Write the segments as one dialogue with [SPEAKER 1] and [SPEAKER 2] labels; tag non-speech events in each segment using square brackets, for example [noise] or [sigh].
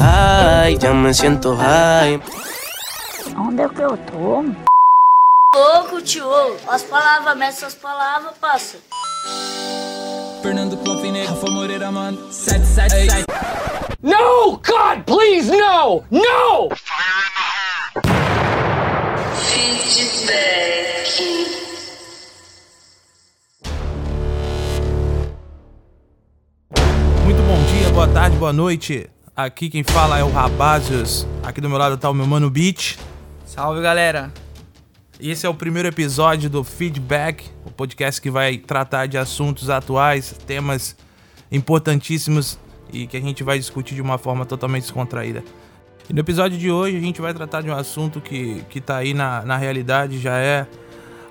[SPEAKER 1] Ay, ya me siento high.
[SPEAKER 2] Onde é que eu tô?
[SPEAKER 3] Louco, tio. As palavras, mete as palavras, passa.
[SPEAKER 4] Fernando Confine, Rafa Moreira, mano. 777.
[SPEAKER 5] No! God, please, no! No!
[SPEAKER 6] Muito boa tarde, boa noite. Aqui quem fala é o Rabazios. Aqui do meu lado tá o meu mano Beach.
[SPEAKER 4] Salve, galera.
[SPEAKER 6] E esse é o primeiro episódio do Feedback, o podcast que vai tratar de assuntos atuais, temas importantíssimos e que a gente vai discutir de uma forma totalmente descontraída. E no episódio de hoje a gente vai tratar de um assunto que, que tá aí na, na realidade, já é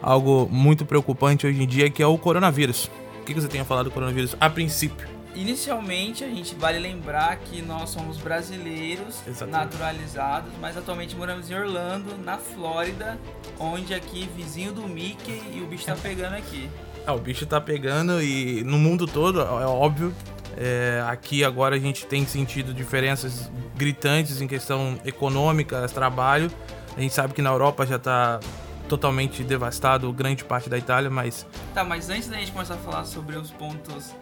[SPEAKER 6] algo muito preocupante hoje em dia, que é o coronavírus. O que que você tem a falar do coronavírus a princípio?
[SPEAKER 4] Inicialmente, a gente vale lembrar que nós somos brasileiros
[SPEAKER 6] Exatamente.
[SPEAKER 4] naturalizados, mas atualmente moramos em Orlando, na Flórida, onde aqui vizinho do Mickey e o bicho tá pegando aqui.
[SPEAKER 6] Ah, o bicho tá pegando e no mundo todo, é óbvio. É, aqui agora a gente tem sentido diferenças gritantes em questão econômica, trabalho. A gente sabe que na Europa já tá totalmente devastado grande parte da Itália, mas
[SPEAKER 4] Tá, mas antes da gente começar a falar sobre os pontos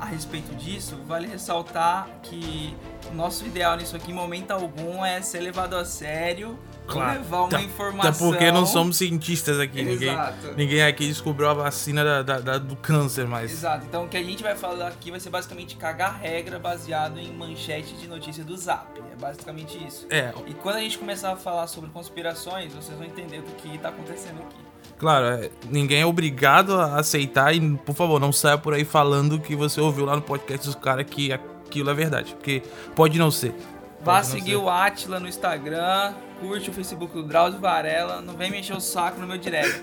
[SPEAKER 4] a respeito disso, vale ressaltar que o nosso ideal nisso aqui, em momento algum, é ser levado a sério,
[SPEAKER 6] Claro.
[SPEAKER 4] levar uma
[SPEAKER 6] Tá-
[SPEAKER 4] informação.
[SPEAKER 6] até porque não somos cientistas aqui. Ninguém,
[SPEAKER 4] Exato.
[SPEAKER 6] ninguém aqui descobriu a vacina da- da- da- do câncer, mas
[SPEAKER 4] Exato, então o que a gente vai falar aqui vai ser basicamente cagar regra baseado em manchete de notícia do Zap. É basicamente isso.
[SPEAKER 6] é,
[SPEAKER 4] E quando a gente começar a falar sobre conspirações, vocês vão entender o que tá acontecendo aqui.
[SPEAKER 6] Claro, é, ninguém é obrigado a aceitar e, por favor, não saia por aí falando que você ouviu lá no podcast dos caras que aquilo é verdade, porque pode não ser.
[SPEAKER 4] Vá
[SPEAKER 6] não
[SPEAKER 4] seguir
[SPEAKER 6] ser.
[SPEAKER 4] o Atila no Instagram, curte o Facebook do Drauzio Varela, não vem me encher o saco no meu direct.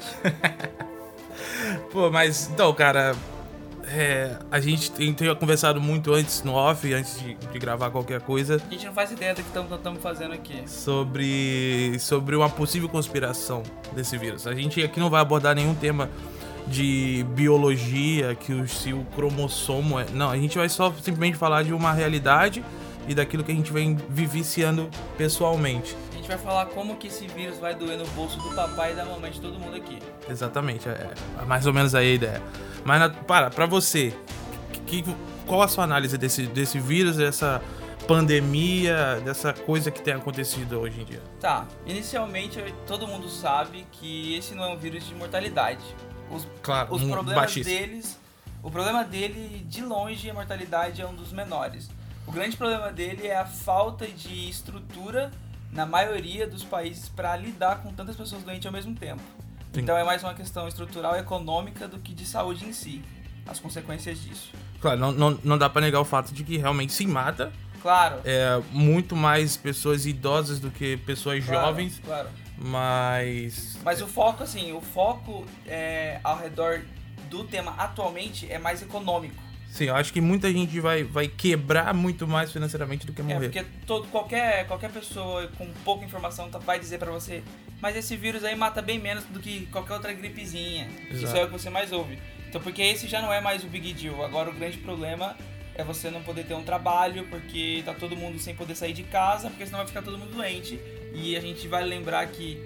[SPEAKER 4] [laughs]
[SPEAKER 6] Pô, mas então, cara, é, a gente tem, tem conversado muito antes no off, antes de, de gravar qualquer coisa,
[SPEAKER 4] A gente não faz ideia do que estamos fazendo aqui.
[SPEAKER 6] sobre, sobre uma possível conspiração desse vírus. A gente aqui não vai abordar nenhum tema de biologia, que o, se o cromossomo é. Não, a gente vai só simplesmente falar de uma realidade e daquilo que a gente vem vivenciando pessoalmente.
[SPEAKER 4] Gente vai falar como que esse vírus vai doer no bolso do papai e da mamãe de todo mundo aqui.
[SPEAKER 6] Exatamente, é, é mais ou menos aí a ideia. Mas, na- para, pra você, que, qual a sua análise desse, desse vírus, dessa pandemia, dessa coisa que tem acontecido hoje em dia?
[SPEAKER 4] Tá, inicialmente todo mundo sabe que esse não é um vírus de mortalidade. Os,
[SPEAKER 6] Claro,
[SPEAKER 4] os problemas
[SPEAKER 6] baixíssimo.
[SPEAKER 4] deles, o problema dele, de longe, a mortalidade é um dos menores. O grande problema dele é a falta de estrutura na maioria dos países para lidar com tantas pessoas doentes ao mesmo tempo.
[SPEAKER 6] Sim.
[SPEAKER 4] Então é mais uma questão estrutural e econômica do que de saúde em si. As consequências disso.
[SPEAKER 6] Claro, não, não, não dá pra negar o fato de que realmente se mata
[SPEAKER 4] Claro.
[SPEAKER 6] é, muito mais pessoas idosas do que pessoas
[SPEAKER 4] claro,
[SPEAKER 6] jovens,
[SPEAKER 4] Claro.
[SPEAKER 6] mas.
[SPEAKER 4] Mas o foco, assim, o foco é, ao redor do tema atualmente é mais econômico.
[SPEAKER 6] Sim, eu acho que muita gente vai, vai quebrar muito mais financeiramente do que
[SPEAKER 4] É,
[SPEAKER 6] morrer.
[SPEAKER 4] porque todo, qualquer, qualquer pessoa com pouca informação tá- vai dizer pra você, mas esse vírus aí mata bem menos do que qualquer outra gripezinha. Isso
[SPEAKER 6] Exato.
[SPEAKER 4] é o que você mais ouve. Então, porque esse já não é mais o big deal. Agora o grande problema é você não poder ter um trabalho, porque tá todo mundo sem poder sair de casa, porque senão vai ficar todo mundo doente. E a gente vai lembrar que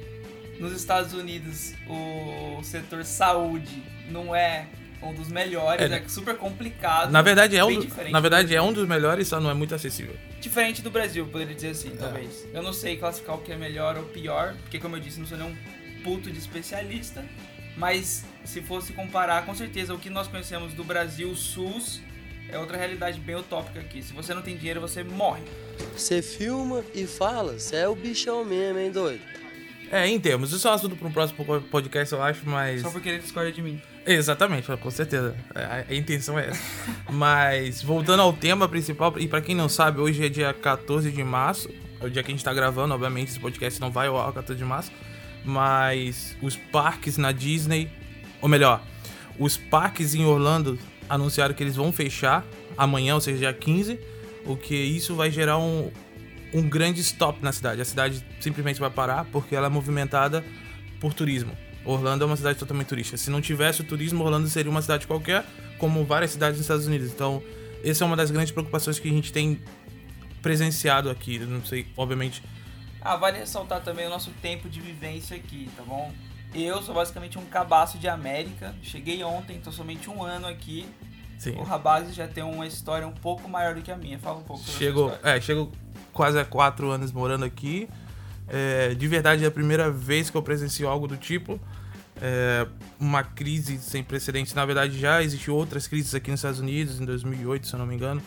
[SPEAKER 4] nos Estados Unidos o setor saúde não é um dos melhores,
[SPEAKER 6] É,
[SPEAKER 4] é, super complicado.
[SPEAKER 6] Na verdade, é um, na verdade é um dos melhores, só não é muito acessível.
[SPEAKER 4] Diferente do Brasil, poderia dizer assim, talvez. Eu não sei classificar o que é melhor ou pior, porque como eu disse, não sou nenhum puto de especialista. Mas se fosse comparar, com certeza o que nós conhecemos do Brasil, SUS, é outra realidade bem utópica aqui. Se você não tem dinheiro, você morre.
[SPEAKER 1] Você filma e fala, você é o bichão mesmo, hein, doido?
[SPEAKER 6] É, em termos, isso é um assunto para um próximo podcast, eu acho, mas.
[SPEAKER 4] Só porque ele discorda de mim.
[SPEAKER 6] Exatamente, com certeza. A, a intenção é essa. Mas, voltando ao tema principal, e pra quem não sabe, hoje é dia 14 de março. É o dia que a gente tá gravando, obviamente, esse podcast não vai ao ar 14 de março. Mas os parques na Disney, ou melhor, os parques em Orlando anunciaram que eles vão fechar amanhã, ou seja, dia 15. O que isso vai gerar um, um grande stop na cidade. A cidade simplesmente vai parar porque ela é movimentada por turismo. Orlando é uma cidade totalmente turística. Se não tivesse o turismo, Orlando seria uma cidade qualquer, como várias cidades nos Estados Unidos. Então, essa é uma das grandes preocupações que a gente tem presenciado aqui. Eu Não sei, obviamente.
[SPEAKER 4] Ah, vale ressaltar também o nosso tempo de vivência aqui, tá bom? Eu sou basicamente um cabaço de América. Cheguei ontem, tô somente um ano aqui.
[SPEAKER 6] Sim.
[SPEAKER 4] O Rabazes já tem uma história um pouco maior do que a minha. Fala um pouco sobre
[SPEAKER 6] Chego,
[SPEAKER 4] a sua história.
[SPEAKER 6] é, chego quase há quatro anos morando aqui. É, de verdade, é a primeira vez que eu presencio algo do tipo. É, uma crise sem precedentes. Na verdade, já existiu outras crises aqui nos Estados Unidos, em 2008, se eu não me engano.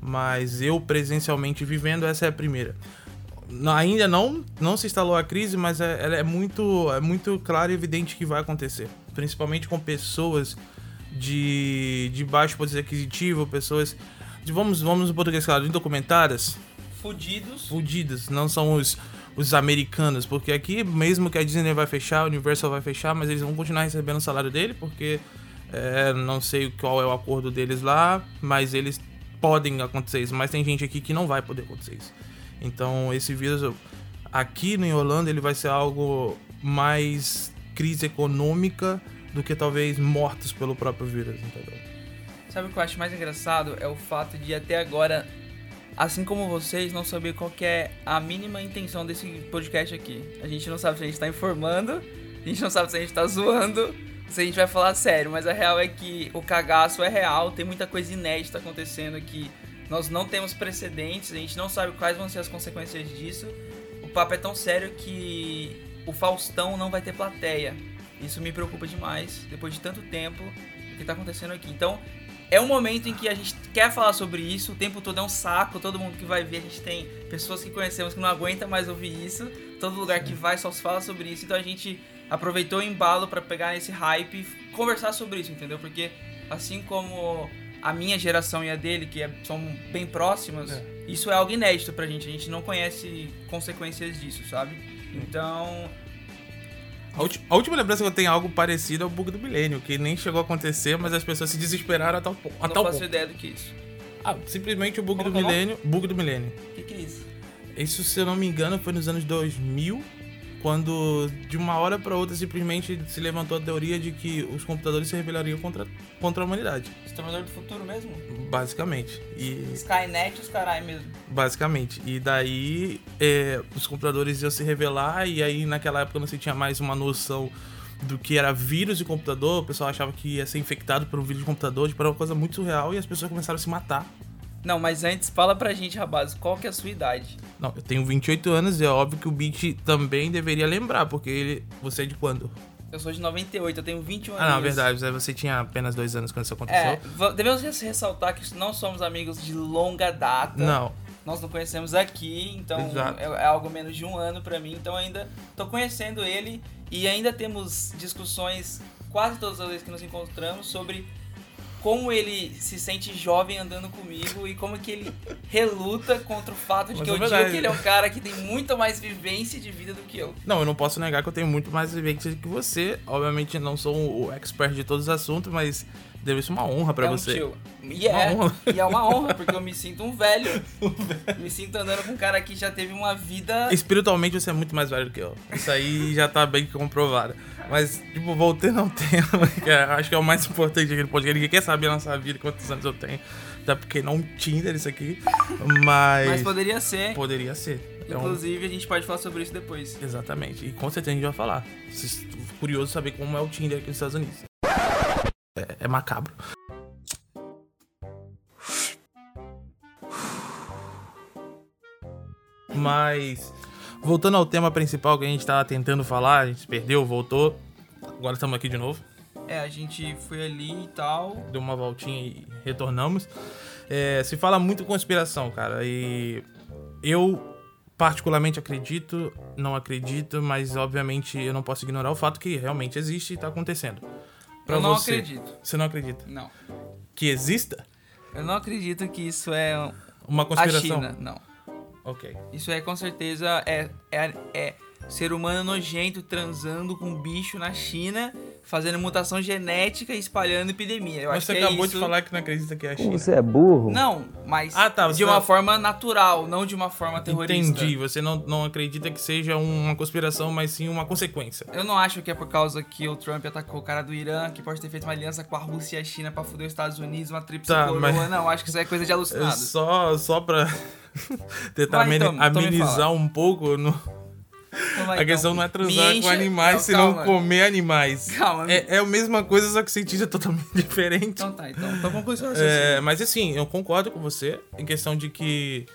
[SPEAKER 6] Mas eu presencialmente vivendo, essa é a primeira. Não- ainda não, não se instalou a crise, mas é, ela é muito, é muito claro e evidente que vai acontecer. Principalmente com pessoas de, de baixo poder aquisitivo, pessoas. De, vamos, vamos no português claro, indocumentadas,
[SPEAKER 4] Fudidos.
[SPEAKER 6] fudidas, não são os, os americanos, porque aqui, mesmo que a Disney vai fechar, a Universal vai fechar, mas eles vão continuar recebendo o salário dele, porque é, não sei qual é o acordo deles lá, mas eles podem acontecer isso, mas tem gente aqui que não vai poder acontecer isso. Então, esse vírus aqui em Orlando, ele vai ser algo mais crise econômica do que talvez mortos pelo próprio vírus, entendeu?
[SPEAKER 4] Sabe o que eu acho mais engraçado? É o fato de até agora, assim como vocês, não saber qual é a mínima intenção desse podcast aqui. A gente não sabe se a gente tá informando, a gente não sabe se a gente tá zoando, se a gente vai falar sério, mas a real é que o cagaço é real, tem muita coisa inédita acontecendo aqui. Nós não temos precedentes, a gente não sabe quais vão ser as consequências disso. O papo é tão sério que o Faustão não vai ter plateia. Isso me preocupa demais, depois de tanto tempo, o que tá acontecendo aqui. Então, é um momento em que a gente quer falar sobre isso, o tempo todo é um saco, todo mundo que vai ver, a gente tem pessoas que conhecemos que não aguenta mais ouvir isso, todo lugar que vai só se fala sobre isso, então a gente aproveitou o embalo pra pegar esse hype e conversar sobre isso, entendeu? Porque assim como a minha geração e a dele, que é- são bem próximas,
[SPEAKER 6] É.
[SPEAKER 4] isso é algo inédito pra gente, a gente não conhece consequências disso, sabe? Então,
[SPEAKER 6] A, ulti- a última lembrança que eu tenho é algo parecido ao bug do milênio, que nem chegou a acontecer, mas as pessoas se desesperaram a tal, po- a
[SPEAKER 4] não
[SPEAKER 6] tal
[SPEAKER 4] faço
[SPEAKER 6] ponto.
[SPEAKER 4] ideia do que é isso.
[SPEAKER 6] Ah, simplesmente o bug
[SPEAKER 4] Como
[SPEAKER 6] do
[SPEAKER 4] que é o nome?
[SPEAKER 6] milênio. Bug do milênio.
[SPEAKER 4] O que, que é isso?
[SPEAKER 6] Isso, se eu não me engano, foi nos anos 2000, quando de uma hora pra outra simplesmente se levantou a teoria de que os computadores se rebelariam contra, contra a humanidade.
[SPEAKER 4] Exterminador do futuro mesmo?
[SPEAKER 6] Basicamente. E
[SPEAKER 4] Skynet os carai mesmo.
[SPEAKER 6] Basicamente. E daí é, os computadores iam se revelar, e aí naquela época não se tinha mais uma noção do que era vírus de computador. O pessoal achava que ia ser infectado por um vírus de computador, tipo, era uma coisa muito surreal, e as pessoas começaram a se matar.
[SPEAKER 4] Não, mas antes, fala pra gente, rapaz, qual que é a sua idade?
[SPEAKER 6] Não, eu tenho 28 anos e é óbvio que o Beat também deveria lembrar, porque ele. Você é de quando?
[SPEAKER 4] Eu sou de 98, eu tenho 21 anos.
[SPEAKER 6] Ah, não, verdade, você tinha apenas dois anos quando isso aconteceu.
[SPEAKER 4] É, devemos ressaltar que não somos amigos de longa data.
[SPEAKER 6] Não,
[SPEAKER 4] Nós não conhecemos aqui, então
[SPEAKER 6] Exato.
[SPEAKER 4] é, é algo menos de um ano pra mim. Então ainda tô conhecendo ele e ainda temos discussões quase todas as vezes que nos encontramos sobre como ele se sente jovem andando comigo e como que ele reluta contra o fato de
[SPEAKER 6] Mas
[SPEAKER 4] que
[SPEAKER 6] é
[SPEAKER 4] eu digo
[SPEAKER 6] verdade.
[SPEAKER 4] que ele é um cara que tem muito mais vivência de vida do que eu.
[SPEAKER 6] não, eu não posso negar que eu tenho muito mais vivência que você. Obviamente não sou o expert de todos os assuntos, mas deve ser uma honra pra
[SPEAKER 4] é um
[SPEAKER 6] você.
[SPEAKER 4] tio. E é,
[SPEAKER 6] honra.
[SPEAKER 4] e é uma honra, porque eu me sinto [laughs] um velho. Me sinto andando com um cara que já teve uma vida.
[SPEAKER 6] Espiritualmente você é muito mais velho do que eu. Isso aí já tá bem comprovado. Mas, tipo, voltando ao [laughs] tema, que é- acho que é o mais importante no podcast. Ninguém quer saber a nossa vida, quantos anos eu tenho. Até porque não Tinder isso aqui. Mas.
[SPEAKER 4] Mas poderia ser.
[SPEAKER 6] Poderia ser. Então,
[SPEAKER 4] Inclusive, a gente pode falar sobre isso depois.
[SPEAKER 6] Exatamente. E com certeza a gente vai falar. Curioso saber como é o Tinder aqui nos Estados Unidos. É, é macabro. Mas, voltando ao tema principal que a gente tava tentando falar, a gente se perdeu, voltou. Agora estamos aqui de novo.
[SPEAKER 4] É, a gente foi ali e tal.
[SPEAKER 6] Deu uma voltinha e retornamos. É, se fala muito conspiração, cara. E eu particularmente acredito, não acredito, mas obviamente eu não posso ignorar o fato que realmente existe e tá acontecendo. Pra
[SPEAKER 4] eu não
[SPEAKER 6] você,
[SPEAKER 4] acredito.
[SPEAKER 6] Você não acredita?
[SPEAKER 4] Não.
[SPEAKER 6] Que exista
[SPEAKER 4] Eu não acredito que isso é
[SPEAKER 6] uma
[SPEAKER 4] a
[SPEAKER 6] conspiração?
[SPEAKER 4] China. Não.
[SPEAKER 6] Ok.
[SPEAKER 4] Isso é com certeza é, é, é ser humano nojento transando com bicho na China fazendo mutação genética e espalhando epidemia. Eu
[SPEAKER 6] Mas
[SPEAKER 4] acho
[SPEAKER 6] você
[SPEAKER 4] que é
[SPEAKER 6] acabou
[SPEAKER 4] isso.
[SPEAKER 6] de falar que não acredita que é a China.
[SPEAKER 2] Você é burro?
[SPEAKER 4] Não, mas
[SPEAKER 6] Ah, tá,
[SPEAKER 4] de uma
[SPEAKER 6] tá-
[SPEAKER 4] forma natural, não de uma forma terrorista.
[SPEAKER 6] Entendi. Você não, não acredita que seja uma conspiração, mas sim uma consequência.
[SPEAKER 4] Eu não acho que é por causa que o Trump atacou o cara do Irã, que pode ter feito uma aliança com a Rússia e a China pra foder os Estados Unidos, uma tríplice
[SPEAKER 6] Tá,
[SPEAKER 4] coroa.
[SPEAKER 6] mas-
[SPEAKER 4] Não, acho que isso é coisa de
[SPEAKER 6] É [laughs]
[SPEAKER 4] alucinado.
[SPEAKER 6] só, só pra tentar
[SPEAKER 4] Vai, então, então me
[SPEAKER 6] amenizar
[SPEAKER 4] fala.
[SPEAKER 6] um pouco. no-
[SPEAKER 4] Então vai,
[SPEAKER 6] A questão
[SPEAKER 4] então.
[SPEAKER 6] não é transar
[SPEAKER 4] enche-
[SPEAKER 6] com animais,
[SPEAKER 4] Não,
[SPEAKER 6] senão
[SPEAKER 4] calma.
[SPEAKER 6] comer animais.
[SPEAKER 4] Calma.
[SPEAKER 6] É, é a mesma coisa, só que o sentido é totalmente [laughs] diferente.
[SPEAKER 4] Então tá, então, então conclui seu.
[SPEAKER 6] É, mas assim, eu concordo com você em questão de que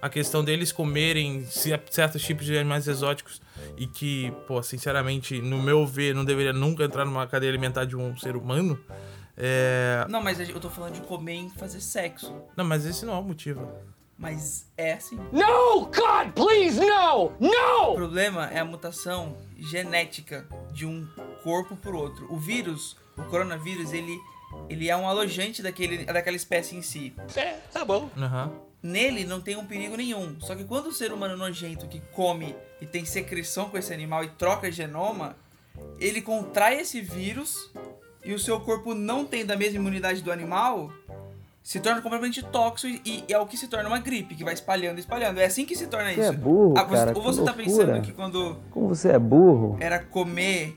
[SPEAKER 6] a questão deles comerem ce- certos tipos de animais exóticos e que, pô, sinceramente, no meu ver, não deveria nunca entrar numa cadeia alimentar de um ser humano. É...
[SPEAKER 4] Não, mas eu tô falando de comer e fazer sexo.
[SPEAKER 6] Não, mas esse não é o motivo.
[SPEAKER 4] Mas é assim.
[SPEAKER 5] No! God, please, no!
[SPEAKER 4] O
[SPEAKER 5] No!
[SPEAKER 4] problema é a mutação genética de um corpo pro outro. O vírus, o coronavírus, ele, ele é um alojante daquele, daquela espécie em si.
[SPEAKER 1] É, tá bom.
[SPEAKER 6] Aham.
[SPEAKER 4] Nele não tem um perigo nenhum. Só que quando o ser humano nojento que come e tem secreção com esse animal e troca genoma, ele contrai esse vírus e o seu corpo não tem da mesma imunidade do animal, se torna completamente tóxico e, e é o que se torna uma gripe, que vai espalhando, espalhando. É assim que se torna
[SPEAKER 2] Você
[SPEAKER 4] isso.
[SPEAKER 2] é burro,
[SPEAKER 4] Ah, você-
[SPEAKER 2] cara,
[SPEAKER 4] ou
[SPEAKER 2] que
[SPEAKER 4] você tá
[SPEAKER 2] loucura.
[SPEAKER 4] pensando que quando
[SPEAKER 2] Como você é burro?
[SPEAKER 4] era comer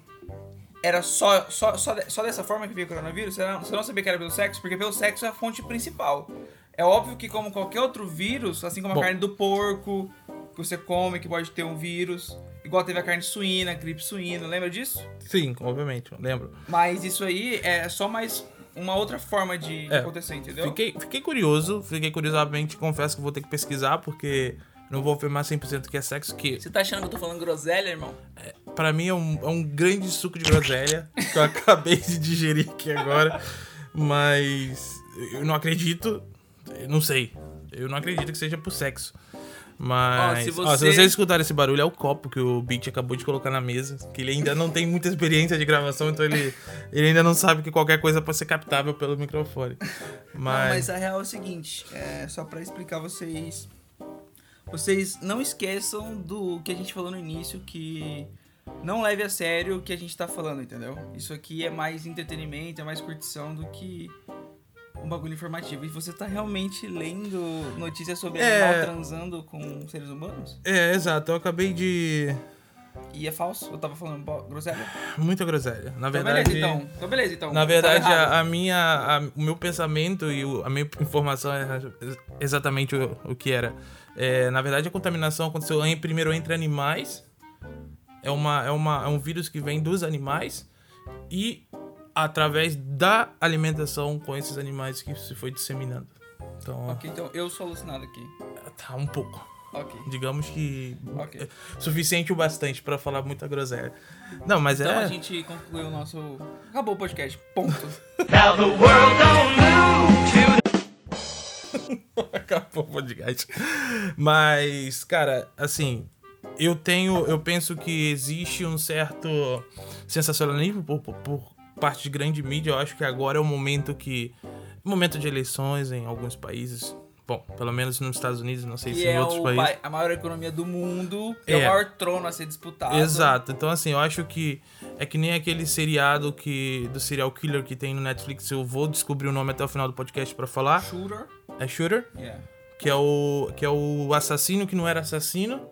[SPEAKER 4] era só, só, só, só dessa forma que veio o coronavírus? Você não, você não sabia que era pelo sexo? Porque pelo sexo é a fonte principal. É óbvio que, como qualquer outro vírus, assim como a
[SPEAKER 6] Bom.
[SPEAKER 4] carne do porco, que você come, que pode ter um vírus, igual teve a carne suína, a gripe suína, lembra disso?
[SPEAKER 6] Sim, obviamente, lembro.
[SPEAKER 4] Mas isso aí é só mais uma outra forma de,
[SPEAKER 6] É,
[SPEAKER 4] acontecer, entendeu?
[SPEAKER 6] Fiquei, fiquei curioso, fiquei curioso, obviamente, confesso que vou ter que pesquisar, porque não vou afirmar 100% que é sexo, que
[SPEAKER 4] Você tá achando que eu tô falando groselha, irmão?
[SPEAKER 6] pra mim é um, é um grande suco de groselha, [laughs] que eu acabei de digerir aqui agora, mas eu não acredito, eu não sei, eu não acredito que seja por sexo. Mas,
[SPEAKER 4] Ó, se
[SPEAKER 6] ó, se,
[SPEAKER 4] você-
[SPEAKER 6] vocês escutarem esse barulho, é o copo que o Beat acabou de colocar na mesa. Que ele ainda não tem muita experiência de gravação, então ele, ele ainda não sabe que qualquer coisa pode ser captável pelo microfone.
[SPEAKER 4] Não,
[SPEAKER 6] Mas,
[SPEAKER 4] mas a real é o seguinte, é só pra explicar vocês. Vocês não esqueçam do que a gente falou no início, que não leve a sério o que a gente tá falando, entendeu? Isso aqui é mais entretenimento, é mais curtição do que um bagulho informativo. E você tá realmente lendo notícias sobre
[SPEAKER 6] É.
[SPEAKER 4] animal transando com seres humanos?
[SPEAKER 6] É, exato. Eu acabei de.
[SPEAKER 4] E é falso? Eu tava falando groselha?
[SPEAKER 6] Muita groselha. Na
[SPEAKER 4] Então
[SPEAKER 6] verdade.
[SPEAKER 4] beleza, então. Então beleza, então.
[SPEAKER 6] Na verdade,
[SPEAKER 4] errado.
[SPEAKER 6] a, a minha, a- o meu pensamento e o- a minha informação é exatamente o, o que era. É, na verdade, a contaminação aconteceu em, primeiro entre animais. É, uma, é, uma, é um vírus que vem dos animais. E através da alimentação com esses animais que se foi disseminando. Então,
[SPEAKER 4] Ok, então eu sou alucinado aqui.
[SPEAKER 6] tá um pouco.
[SPEAKER 4] Ok.
[SPEAKER 6] Digamos que
[SPEAKER 4] Ok.
[SPEAKER 6] é suficiente o bastante pra falar muita groselha. Não, mas
[SPEAKER 4] Então
[SPEAKER 6] é.
[SPEAKER 4] a gente concluiu o nosso. Acabou o podcast. Ponto. [laughs] [laughs]
[SPEAKER 6] Acabou o podcast. Mas, cara, assim, eu tenho. Eu penso que existe um certo sensacionalismo por, por, por parte de grande mídia. Eu acho que agora é o momento que. Momento de eleições em alguns países. Bom, pelo menos nos Estados Unidos, não sei
[SPEAKER 4] que
[SPEAKER 6] se em
[SPEAKER 4] é
[SPEAKER 6] outros
[SPEAKER 4] o
[SPEAKER 6] países.
[SPEAKER 4] pai- a maior economia do mundo, é.
[SPEAKER 6] É.
[SPEAKER 4] o maior trono a ser disputado.
[SPEAKER 6] Exato. Então, assim, eu acho que é que nem aquele seriado que do serial killer que tem no Netflix. Eu vou descobrir o nome até o final do podcast pra falar.
[SPEAKER 4] Shooter.
[SPEAKER 6] É Shooter,
[SPEAKER 4] Yeah.
[SPEAKER 6] que é o que é o assassino que não era assassino.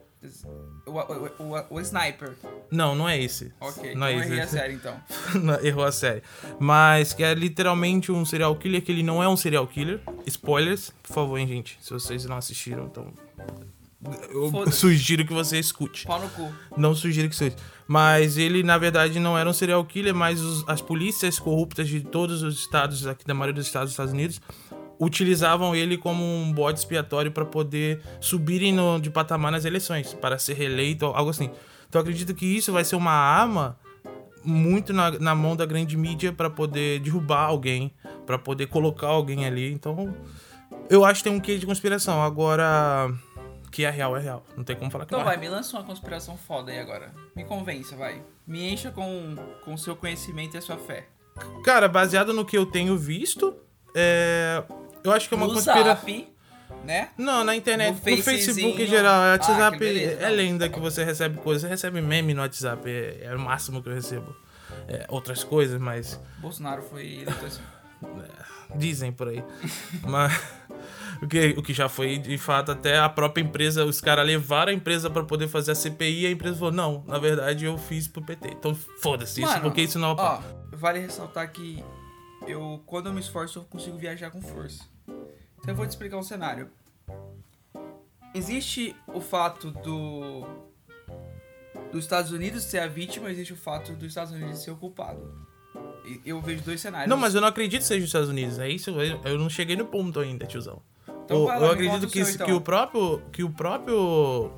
[SPEAKER 4] O, o, o, o Sniper.
[SPEAKER 6] Não, não é esse.
[SPEAKER 4] Ok,
[SPEAKER 6] não
[SPEAKER 4] então
[SPEAKER 6] é
[SPEAKER 4] errei a
[SPEAKER 6] esse.
[SPEAKER 4] série então. [laughs]
[SPEAKER 6] Errou a série. Mas que é literalmente um serial killer que ele não é um serial killer. Spoilers, por favor, hein, gente. Se vocês não assistiram, então. Eu sugiro que você escute.
[SPEAKER 4] Pau no cu.
[SPEAKER 6] Não sugiro que seja. Mas ele, na verdade, não era um serial killer, mas os- as polícias corruptas de todos os estados, aqui da maioria dos estados dos Estados Unidos, utilizavam ele como um bode expiatório para poder subirem no- de patamar nas eleições, para ser reeleito, algo assim. Então eu acredito que isso vai ser uma arma muito na, na mão da grande mídia para poder derrubar alguém, para poder colocar alguém ali. Então, eu acho que tem um quê de conspiração. Agora, que é real, é real. Não tem como falar que
[SPEAKER 4] Então
[SPEAKER 6] não é.
[SPEAKER 4] vai, me lança uma conspiração foda aí agora. Me convença, vai. Me encha com o seu conhecimento e a sua fé.
[SPEAKER 6] Cara, baseado no que eu tenho visto, é... eu acho que é uma
[SPEAKER 4] no
[SPEAKER 6] conspiração.
[SPEAKER 4] Zap, né?
[SPEAKER 6] Não, na internet,
[SPEAKER 4] No
[SPEAKER 6] no, Facebook em geral. O
[SPEAKER 4] Ah,
[SPEAKER 6] WhatsApp
[SPEAKER 4] que beleza,
[SPEAKER 6] é lenda que você recebe coisas. Você recebe meme no WhatsApp, é, é o máximo que eu recebo. é, outras coisas, mas
[SPEAKER 4] Bolsonaro foi eleito assim. [laughs]
[SPEAKER 6] dizem por aí. [laughs] Mas o que, o que já foi, de fato, até a própria empresa, os caras levaram a empresa pra poder fazer a CPI e a empresa falou: não, na verdade eu fiz pro PT. Então foda-se isso, porque isso não é
[SPEAKER 4] Ó, vale ressaltar que eu, quando eu me esforço, eu consigo viajar com força. Então eu vou te explicar um cenário. Existe o fato do dos Estados Unidos ser a vítima, existe o fato dos Estados Unidos ser o culpado. Eu vejo dois cenários.
[SPEAKER 6] Não, mas eu não acredito que seja os Estados Unidos. É isso, eu, não cheguei no ponto ainda, tiozão.
[SPEAKER 4] Então
[SPEAKER 6] eu,
[SPEAKER 4] lá,
[SPEAKER 6] eu acredito
[SPEAKER 4] conta o
[SPEAKER 6] que,
[SPEAKER 4] seu, então.
[SPEAKER 6] que o próprio. Que o próprio.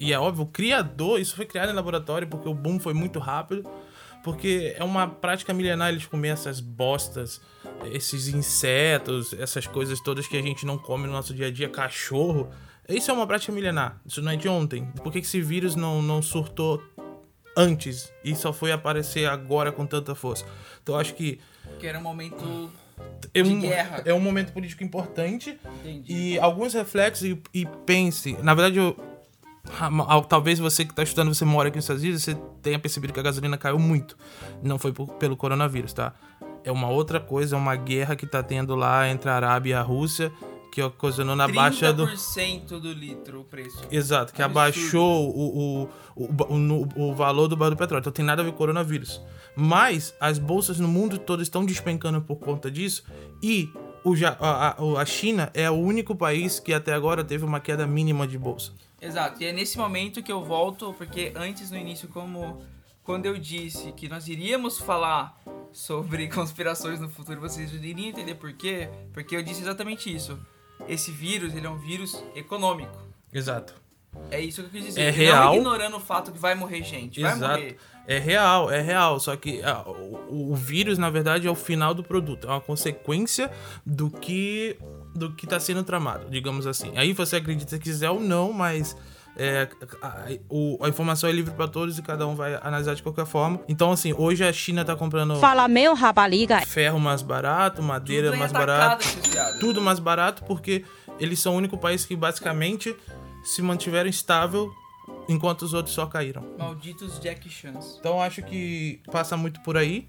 [SPEAKER 6] E é óbvio, o criador, isso foi criado em laboratório porque o boom foi muito rápido. Porque é uma prática milenar eles comer essas bostas, esses insetos, essas coisas todas que a gente não come no nosso dia a dia, cachorro. Isso é uma prática milenar. Isso não é de ontem. Por que esse vírus não, não surtou antes e só foi aparecer agora com tanta força? Então eu acho que
[SPEAKER 4] Que era um momento.
[SPEAKER 6] é
[SPEAKER 4] De
[SPEAKER 6] um,
[SPEAKER 4] guerra.
[SPEAKER 6] é um momento político importante
[SPEAKER 4] Entendi.
[SPEAKER 6] e alguns reflexos e, e pense. Na verdade, eu, talvez você que está estudando, você mora aqui nos Estados Unidos, você tenha percebido que a gasolina caiu muito. Não foi por- pelo coronavírus, tá? É uma outra coisa, é uma guerra que tá tendo lá entre a Arábia e a Rússia, que ocasionou na baixa do.
[SPEAKER 4] 30% do litro o preço.
[SPEAKER 6] Exato, que abaixou o, o, o, o, o valor do barril do petróleo. Então tem nada a ver com coronavírus. Mas as bolsas no mundo todo estão despencando por conta disso. E o, a, a China é o único país que até agora teve uma queda mínima de bolsa.
[SPEAKER 4] Exato, e é nesse momento que eu volto, porque antes no início, como quando eu disse que nós iríamos falar sobre [laughs] conspirações no futuro, vocês iriam entender por quê? Porque eu disse exatamente isso. Esse vírus, ele é um vírus econômico.
[SPEAKER 6] Exato.
[SPEAKER 4] É isso que eu quis dizer.
[SPEAKER 6] É
[SPEAKER 4] Não
[SPEAKER 6] real.
[SPEAKER 4] ignorando o fato que vai morrer gente. Vai
[SPEAKER 6] Exato.
[SPEAKER 4] morrer.
[SPEAKER 6] É real, é real. Só que ah, o, o vírus, na verdade, é o final do produto. É uma consequência do que do que está sendo tramado, digamos assim. Aí você acredita se quiser ou não, mas é, a, o- a informação é livre para todos e cada um vai analisar de qualquer forma. Então, assim, hoje a China tá comprando
[SPEAKER 7] Fala meu rapariga.
[SPEAKER 6] ferro mais barato, madeira
[SPEAKER 4] Tudo
[SPEAKER 6] mais barato, tudo mais barato, porque eles são o único país que basicamente se mantiveram estável enquanto os outros só caíram.
[SPEAKER 4] Malditos Jack Chans.
[SPEAKER 6] Então acho que passa muito por aí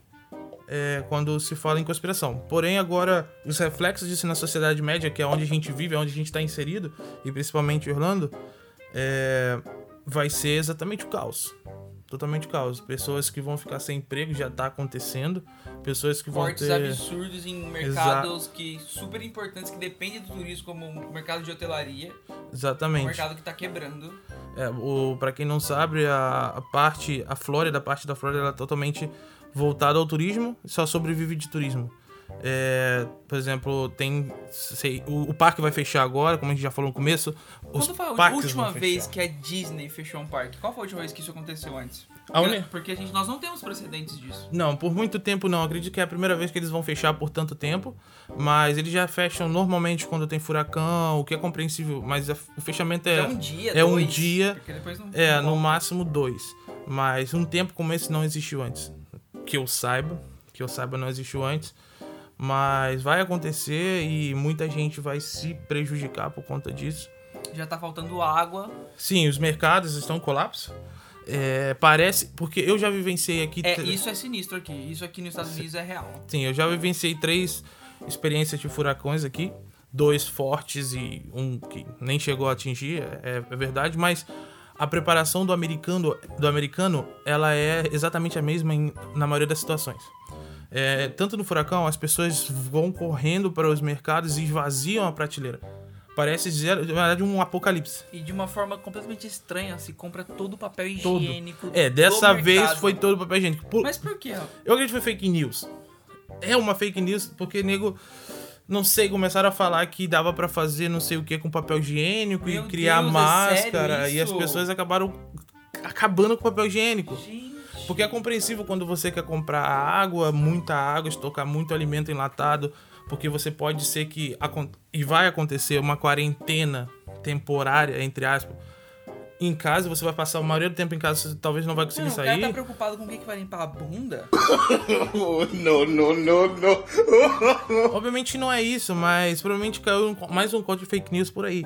[SPEAKER 6] é, quando se fala em conspiração. Porém, agora, os reflexos disso na sociedade média, que é onde a gente vive, é onde a gente está inserido, e principalmente Orlando, é, vai ser exatamente o caos. Totalmente o caos. Pessoas que vão ficar sem emprego já tá acontecendo. Pessoas que vão
[SPEAKER 4] Cortes
[SPEAKER 6] ter.
[SPEAKER 4] absurdos em mercados que super importantes que dependem do turismo, como o mercado de hotelaria. Um
[SPEAKER 6] Exatamente.
[SPEAKER 4] mercado que tá quebrando.
[SPEAKER 6] É, o, pra quem não sabe, a, a parte, a Flórida, a parte da Flórida, ela é totalmente voltada ao turismo e só sobrevive de turismo. É, por exemplo, tem. sei, o, o parque vai fechar agora, como a gente já falou no começo.
[SPEAKER 4] Quando foi a última vez que a Disney fechou um parque? Qual foi a última vez que isso aconteceu antes?
[SPEAKER 6] A uni-
[SPEAKER 4] Porque a gente, nós não temos precedentes disso.
[SPEAKER 6] Não, por muito tempo não. Acredito que é a primeira vez que eles vão fechar por tanto tempo. Mas eles já fecham normalmente quando tem furacão, o que é compreensível. Mas o fechamento é.
[SPEAKER 4] É um dia,
[SPEAKER 6] é um
[SPEAKER 4] dois,
[SPEAKER 6] dia.
[SPEAKER 4] Porque depois não,
[SPEAKER 6] É,
[SPEAKER 4] não
[SPEAKER 6] no máximo dois. Mas um tempo como esse não existiu antes. Que eu saiba. Que eu saiba não existiu antes. Mas vai acontecer e muita gente vai se prejudicar por conta disso.
[SPEAKER 4] Já tá faltando água.
[SPEAKER 6] Sim, os mercados estão em colapso. É, parece. Porque eu já vivenciei aqui.
[SPEAKER 4] É, isso é sinistro aqui. Isso aqui nos Estados Unidos é real.
[SPEAKER 6] Sim, eu já vivenciei três experiências de furacões aqui. Dois fortes e um que nem chegou a atingir, é, é verdade, mas a preparação do americano, do americano ela é exatamente a mesma em- na maioria das situações. É, tanto no furacão, as pessoas vão correndo para os mercados e esvaziam a prateleira. Parece, zero, na verdade, um apocalipse.
[SPEAKER 4] E de uma forma completamente estranha, se compra todo o papel
[SPEAKER 6] Todo.
[SPEAKER 4] higiênico.
[SPEAKER 6] É,
[SPEAKER 4] do
[SPEAKER 6] dessa vez
[SPEAKER 4] mercado.
[SPEAKER 6] foi todo papel higiênico. Por-
[SPEAKER 4] Mas por quê? ó?
[SPEAKER 6] Eu acredito que foi fake news. É uma fake news porque, nego, não sei, começaram a falar que dava pra fazer não sei o que com papel higiênico
[SPEAKER 4] Meu
[SPEAKER 6] e criar
[SPEAKER 4] Deus, é
[SPEAKER 6] máscara.
[SPEAKER 4] sério
[SPEAKER 6] e as pessoas acabaram acabando com o papel higiênico.
[SPEAKER 4] Gente.
[SPEAKER 6] Porque é compreensível quando você quer comprar água, muita água, estocar muito alimento enlatado, porque você pode ser que e vai acontecer uma quarentena temporária, entre aspas. Em casa, você vai passar a maioria do tempo em casa, você talvez não vai conseguir
[SPEAKER 4] Não, o cara
[SPEAKER 6] sair.
[SPEAKER 4] tá preocupado com o que, que vai limpar a bunda? [laughs] [laughs]
[SPEAKER 6] Obviamente não é isso, mas provavelmente caiu mais um código de fake news por aí.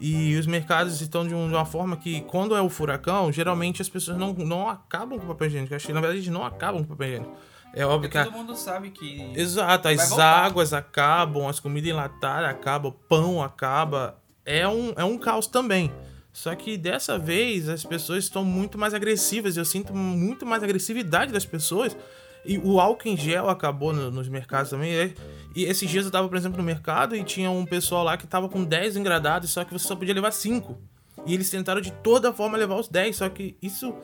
[SPEAKER 6] E os mercados estão de um- uma forma que, quando é o furacão, geralmente as pessoas não, não acabam com o papel higiênico. Acho que, na verdade, não acabam com o papel higiênico. É óbvio que.
[SPEAKER 4] Porque
[SPEAKER 6] a-
[SPEAKER 4] todo mundo sabe que.
[SPEAKER 6] Exato, as
[SPEAKER 4] voltar.
[SPEAKER 6] águas acabam, as comidas enlatadas acabam, o pão acaba. É um, é um caos também. Só que dessa vez as pessoas estão muito mais agressivas. Eu sinto muito mais agressividade das pessoas. E o álcool em gel acabou no- nos mercados também. E- E esses dias eu tava, por exemplo, no mercado e tinha um pessoal lá que tava com 10 engradados, só que você só podia levar 5. E eles tentaram de toda forma levar os 10, só que isso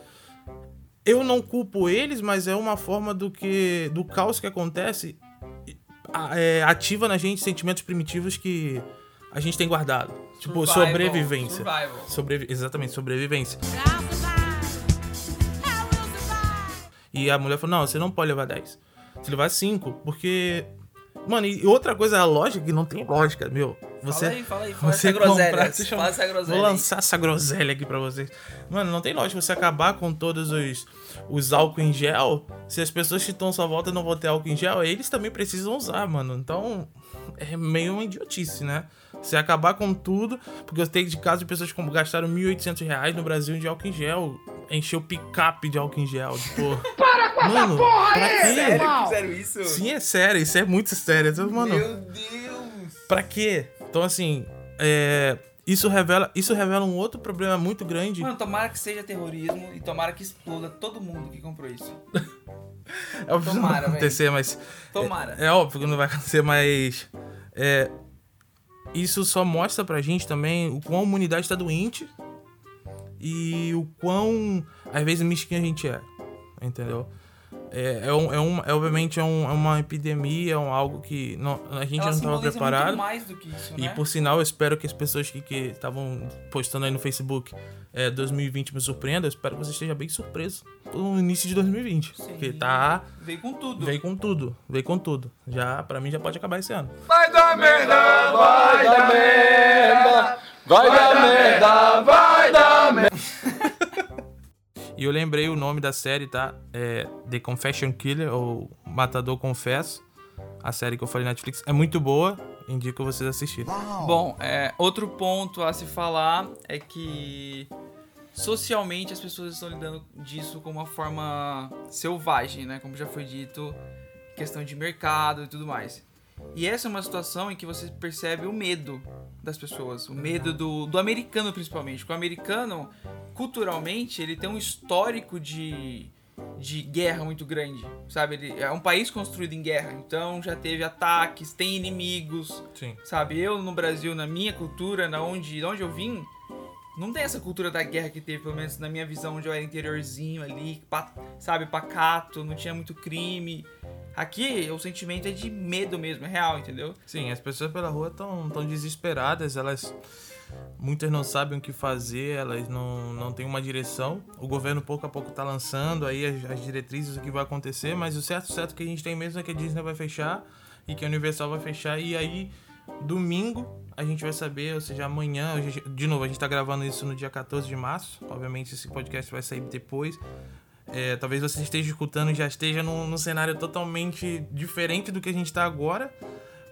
[SPEAKER 6] eu não culpo eles, mas é uma forma do que do caos que acontece é, ativa na gente sentimentos primitivos que a gente tem guardado. Tipo,
[SPEAKER 4] Survival,
[SPEAKER 6] sobrevivência.
[SPEAKER 4] survival.
[SPEAKER 6] Sobrevi- exatamente, sobrevivência. E a mulher falou: não, você não pode levar 10. Você levar 5, porque. Mano, e outra coisa, a lógica que não tem lógica, meu. Você,
[SPEAKER 4] Fala aí, fala aí, fala
[SPEAKER 6] você
[SPEAKER 4] essa groselha.
[SPEAKER 6] comprar- deixa eu-
[SPEAKER 4] Fala essa groselha
[SPEAKER 6] Vou lançar essa groselha aqui pra vocês. Mano, não tem lógica você acabar com todos os, os álcool em gel. Se as pessoas que estão à sua volta não vão ter álcool em gel, eles também precisam usar, mano. Então, é meio uma idiotice, né? Você acabar com tudo, porque eu tenho de caso de pessoas que gastaram 1.800 reais no Brasil de álcool em gel. Encheu picape de álcool em gel. Tipo, [laughs] para com mano, essa porra pra quê?
[SPEAKER 4] Sério, fizeram isso?
[SPEAKER 6] Sim, é sério, isso é muito sério. Então, Mano,
[SPEAKER 4] Meu Deus!
[SPEAKER 6] Pra quê? Então, assim, é, isso, revela, isso revela um outro problema muito grande.
[SPEAKER 4] Mano, tomara que seja terrorismo e tomara que exploda todo mundo que comprou isso. [laughs]
[SPEAKER 6] é óbvio que não vai acontecer, mas.
[SPEAKER 4] Tomara.
[SPEAKER 6] É, é óbvio que não vai acontecer, mas. É, isso só mostra pra gente também o quão a humanidade tá doente e o quão, às vezes, mesquinha a gente é. Entendeu? É, é, um, é, um, é obviamente é, um- é uma epidemia, é um, algo que não, a gente
[SPEAKER 4] Ela
[SPEAKER 6] não estava preparado.
[SPEAKER 4] muito mais do que isso,
[SPEAKER 6] E
[SPEAKER 4] né?
[SPEAKER 6] por sinal, eu espero que as pessoas que que estavam postando aí no Facebook é, 2020 me surpreendam. Eu espero que você esteja bem surpreso no início de 2020.
[SPEAKER 4] Sim.
[SPEAKER 6] Porque tá.
[SPEAKER 4] Veio com tudo.
[SPEAKER 6] Veio com tudo. Veio com tudo. Já, pra mim, já pode acabar esse ano.
[SPEAKER 5] Vai dar merda, vai dar merda, vai dar merda, vai dar merda.
[SPEAKER 6] E eu lembrei o nome da série, tá? É The Confession Killer, ou Matador Confesso. A série que eu falei na Netflix. É muito boa. Indico vocês assistirem.
[SPEAKER 4] Bom, é, outro ponto a se falar é que socialmente as pessoas estão lidando disso com uma forma selvagem, né? Como já foi dito, questão de mercado e tudo mais. E essa é uma situação em que você percebe o medo das pessoas, o medo do, do americano principalmente. Porque o americano, culturalmente, ele tem um histórico de, de guerra muito grande, sabe? Ele é um país construído em guerra, então já teve ataques, tem inimigos,
[SPEAKER 6] Sim.
[SPEAKER 4] Sabe, eu no Brasil, na minha cultura, na onde, onde eu vim, não tem essa cultura da guerra que teve, pelo menos na minha visão, onde eu era interiorzinho ali, sabe, pacato, não tinha muito crime. Aqui, o sentimento é de medo mesmo, é real, entendeu?
[SPEAKER 6] Sim, as pessoas pela rua estão tão desesperadas, elas muitas não sabem o que fazer, elas não, não têm uma direção. O governo pouco a pouco tá lançando aí as, as diretrizes do que vai acontecer, mas o certo certo que a gente tem mesmo é que a Disney vai fechar e que a Universal vai fechar e aí domingo a gente vai saber, ou seja, amanhã, gente- de novo, a gente tá gravando isso no dia 14 de março, obviamente esse podcast vai sair depois. É, talvez você esteja escutando e já esteja num, num cenário totalmente diferente do que a gente está agora,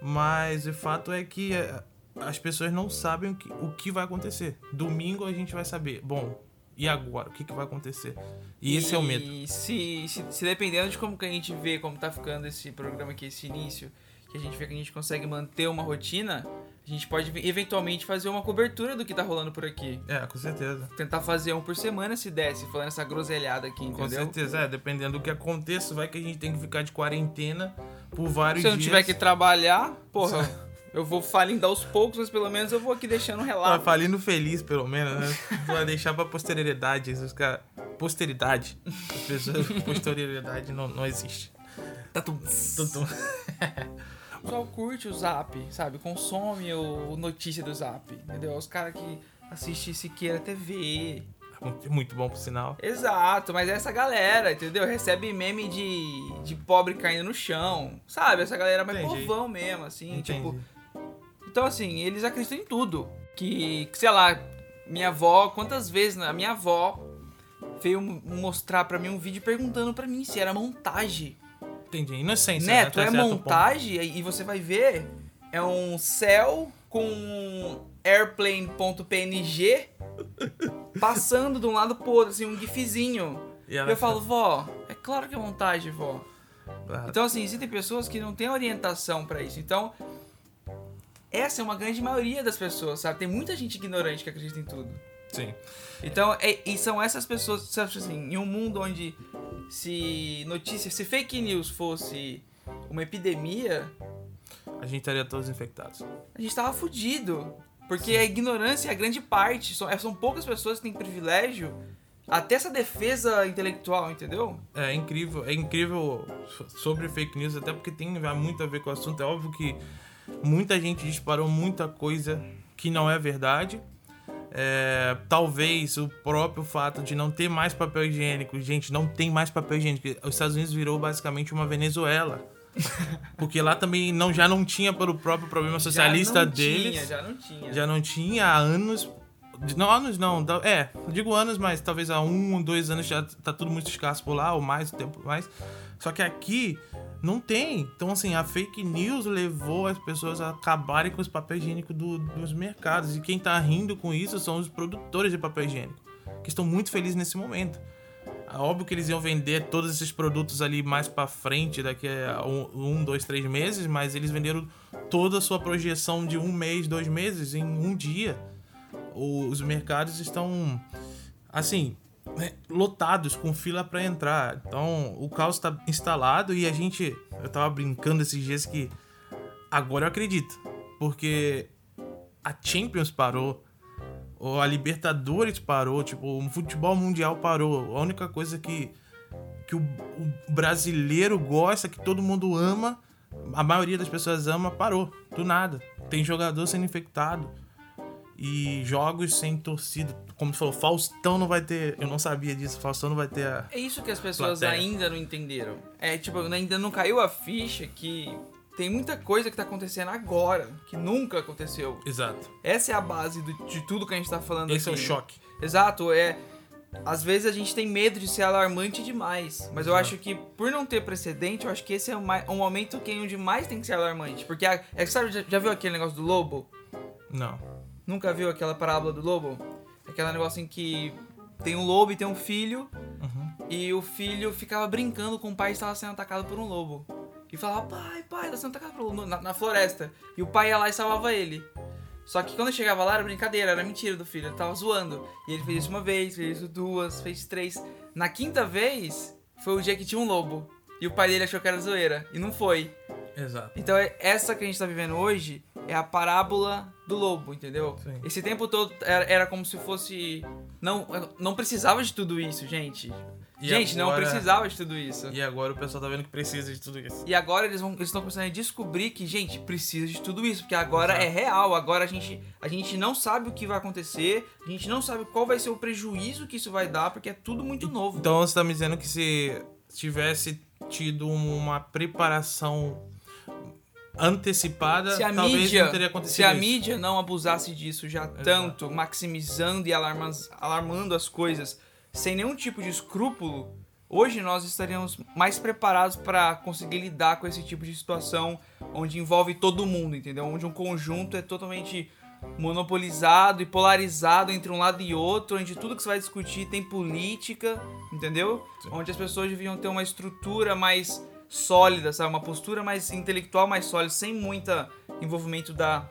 [SPEAKER 6] mas o fato é que é, as pessoas não sabem o que, o que vai acontecer. Domingo a gente vai saber, bom, e agora? O que, que vai acontecer? E esse é o medo.
[SPEAKER 4] E se, se, se dependendo de como que a gente vê, como tá ficando esse programa aqui, esse início, que a gente vê que a gente consegue manter uma rotina, a gente pode eventualmente fazer uma cobertura do que tá rolando por aqui.
[SPEAKER 6] É, com certeza.
[SPEAKER 4] Tentar fazer um por semana se desse, falando essa groselhada aqui,
[SPEAKER 6] Com
[SPEAKER 4] entendeu?
[SPEAKER 6] certeza, é, dependendo do que aconteça, vai que a gente tem que ficar de quarentena por vários
[SPEAKER 4] Se eu não
[SPEAKER 6] dias.
[SPEAKER 4] tiver que trabalhar, porra, [laughs] eu vou falindo aos poucos, mas pelo menos eu vou aqui deixando um relato.
[SPEAKER 6] falindo feliz, pelo menos, né? Vai deixar pra posteridade. Os. Posteridade. As pessoas. [laughs] Posteridade não, não existe.
[SPEAKER 4] Tá tudo. Pessoal curte o Zap, sabe? Consome o notícia do Zap, entendeu? Os caras que assistem Siqueira TV.
[SPEAKER 6] Muito, muito bom pro sinal.
[SPEAKER 4] Exato, mas é essa galera, entendeu? Recebe meme de, de pobre caindo no chão, sabe? Essa galera mais
[SPEAKER 6] Entendi.
[SPEAKER 4] povão mesmo, assim,
[SPEAKER 6] Entendi.
[SPEAKER 4] tipo... Então, assim, eles acreditam em tudo. Que, sei lá, minha avó, quantas vezes a minha avó veio mostrar pra mim um vídeo perguntando pra mim se era montagem.
[SPEAKER 6] Entendi. Inocência.
[SPEAKER 4] Neto,
[SPEAKER 6] né?
[SPEAKER 4] é montagem? E você vai ver, é um céu com airplane.png [laughs] passando de um lado pro outro, assim, um gifzinho.
[SPEAKER 6] E
[SPEAKER 4] eu falo, vó, é claro que é montagem, vó.
[SPEAKER 6] Ah,
[SPEAKER 4] Então, assim, existem pessoas que não têm orientação pra isso. Então, essa é uma grande maioria das pessoas, sabe? Tem muita gente ignorante que acredita em tudo.
[SPEAKER 6] Sim.
[SPEAKER 4] Então, é- e são essas pessoas, sabe assim, em um mundo onde se notícia, se fake news fosse uma epidemia,
[SPEAKER 6] A gente estaria todos infectados.
[SPEAKER 4] a gente tava fudido. Porque a ignorância é a grande parte. São, é- são poucas pessoas que têm privilégio até essa defesa intelectual, entendeu?
[SPEAKER 6] É incrível, é incrível so- sobre fake news, até porque tem muito a ver com o assunto. É óbvio que muita gente disparou muita coisa que não é verdade. É, talvez o próprio fato de não ter mais papel higiênico, gente, não tem mais papel higiênico. Os Estados Unidos virou basicamente uma Venezuela. [laughs] Porque lá também não, já não tinha pelo próprio problema socialista
[SPEAKER 4] já não
[SPEAKER 6] deles.
[SPEAKER 4] Tinha, já não tinha.
[SPEAKER 6] Já não tinha há anos. Não, anos não. É, digo anos, mas talvez há um, dois anos já tá tudo muito escasso por lá, ou mais, tempo mais. Só que aqui não tem. Então, assim, a fake news levou as pessoas a acabarem com os papéis higiênicos do- dos mercados. E quem tá rindo com isso são os produtores de papel higiênico, que estão muito felizes nesse momento. É óbvio que eles iam vender todos esses produtos ali mais pra frente, daqui a um, um, dois, três meses, mas eles venderam toda a sua projeção de um mês, dois meses em um dia. Os mercados estão, assim, lotados com fila pra entrar. Então o caos tá instalado e a gente. Eu tava brincando esses dias que agora eu acredito, porque a Champions parou. Ou a Libertadores parou, tipo, o futebol mundial parou. A única coisa que, que o, o brasileiro gosta, que todo mundo ama, a maioria das pessoas ama, parou. Do nada. Tem jogador sendo infectado. E jogos sem torcida. Como você falou, Faustão não vai ter. Eu não sabia disso, Faustão não vai ter a.
[SPEAKER 4] É isso que as pessoas
[SPEAKER 6] Plateia.
[SPEAKER 4] ainda não entenderam. É tipo, ainda não caiu a ficha que tem muita coisa que tá acontecendo agora, que nunca aconteceu.
[SPEAKER 6] Exato.
[SPEAKER 4] Essa é a base do- de tudo que a gente tá falando
[SPEAKER 6] Esse é o
[SPEAKER 4] aqui.
[SPEAKER 6] choque.
[SPEAKER 4] Exato, é. Às vezes a gente tem medo de ser alarmante demais. Mas eu acho que, por não ter precedente, eu acho que esse é mai- um momento que onde mais tem que ser alarmante. Porque, a, é que sabe, já, já viu aquele negócio do lobo?
[SPEAKER 6] Não.
[SPEAKER 4] Nunca viu aquela parábola do lobo? Aquele negócio em que tem um lobo e tem um filho. E o filho ficava brincando com o pai que estava sendo atacado por um lobo. E falava, pai, pai, tá sendo atacado por um lobo na, na floresta. E o pai ia lá e salvava ele. Só que quando chegava lá era brincadeira, era mentira do filho, ele tava zoando. E ele fez isso uma vez, fez isso duas, fez três. Na quinta vez, foi o dia que tinha um lobo. E o pai dele achou que era zoeira. E não foi.
[SPEAKER 6] Exato.
[SPEAKER 4] Então é- essa que a gente tá vivendo hoje é a parábola do lobo, entendeu?
[SPEAKER 6] Sim.
[SPEAKER 4] Esse tempo todo era, era como se fosse. Não, não precisava de tudo isso, gente.
[SPEAKER 6] E
[SPEAKER 4] gente, não
[SPEAKER 6] agora-
[SPEAKER 4] precisava de tudo isso.
[SPEAKER 6] E agora o pessoal tá vendo que precisa de tudo isso.
[SPEAKER 4] E agora eles vão, eles estão começando a descobrir que, gente, precisa de tudo isso, porque agora é real, agora a gente, a gente não sabe o que vai acontecer, a gente não sabe qual vai ser o prejuízo que isso vai dar, porque é tudo muito novo.
[SPEAKER 6] Então você tá me dizendo que se tivesse tido uma preparação antecipada,
[SPEAKER 4] se a
[SPEAKER 6] talvez
[SPEAKER 4] mídia,
[SPEAKER 6] não teria acontecido
[SPEAKER 4] se a
[SPEAKER 6] isso.
[SPEAKER 4] mídia não abusasse disso já tanto, maximizando e alarmas- alarmando as coisas sem nenhum tipo de escrúpulo, hoje nós estaríamos mais preparados para conseguir lidar com esse tipo de situação onde envolve todo mundo, entendeu? Onde um conjunto é totalmente monopolizado e polarizado entre um lado e outro, onde tudo que você vai discutir tem política, entendeu? Onde as pessoas deviam ter uma estrutura mais sólida, sabe? Uma postura mais intelectual mais sólida, sem muita envolvimento da,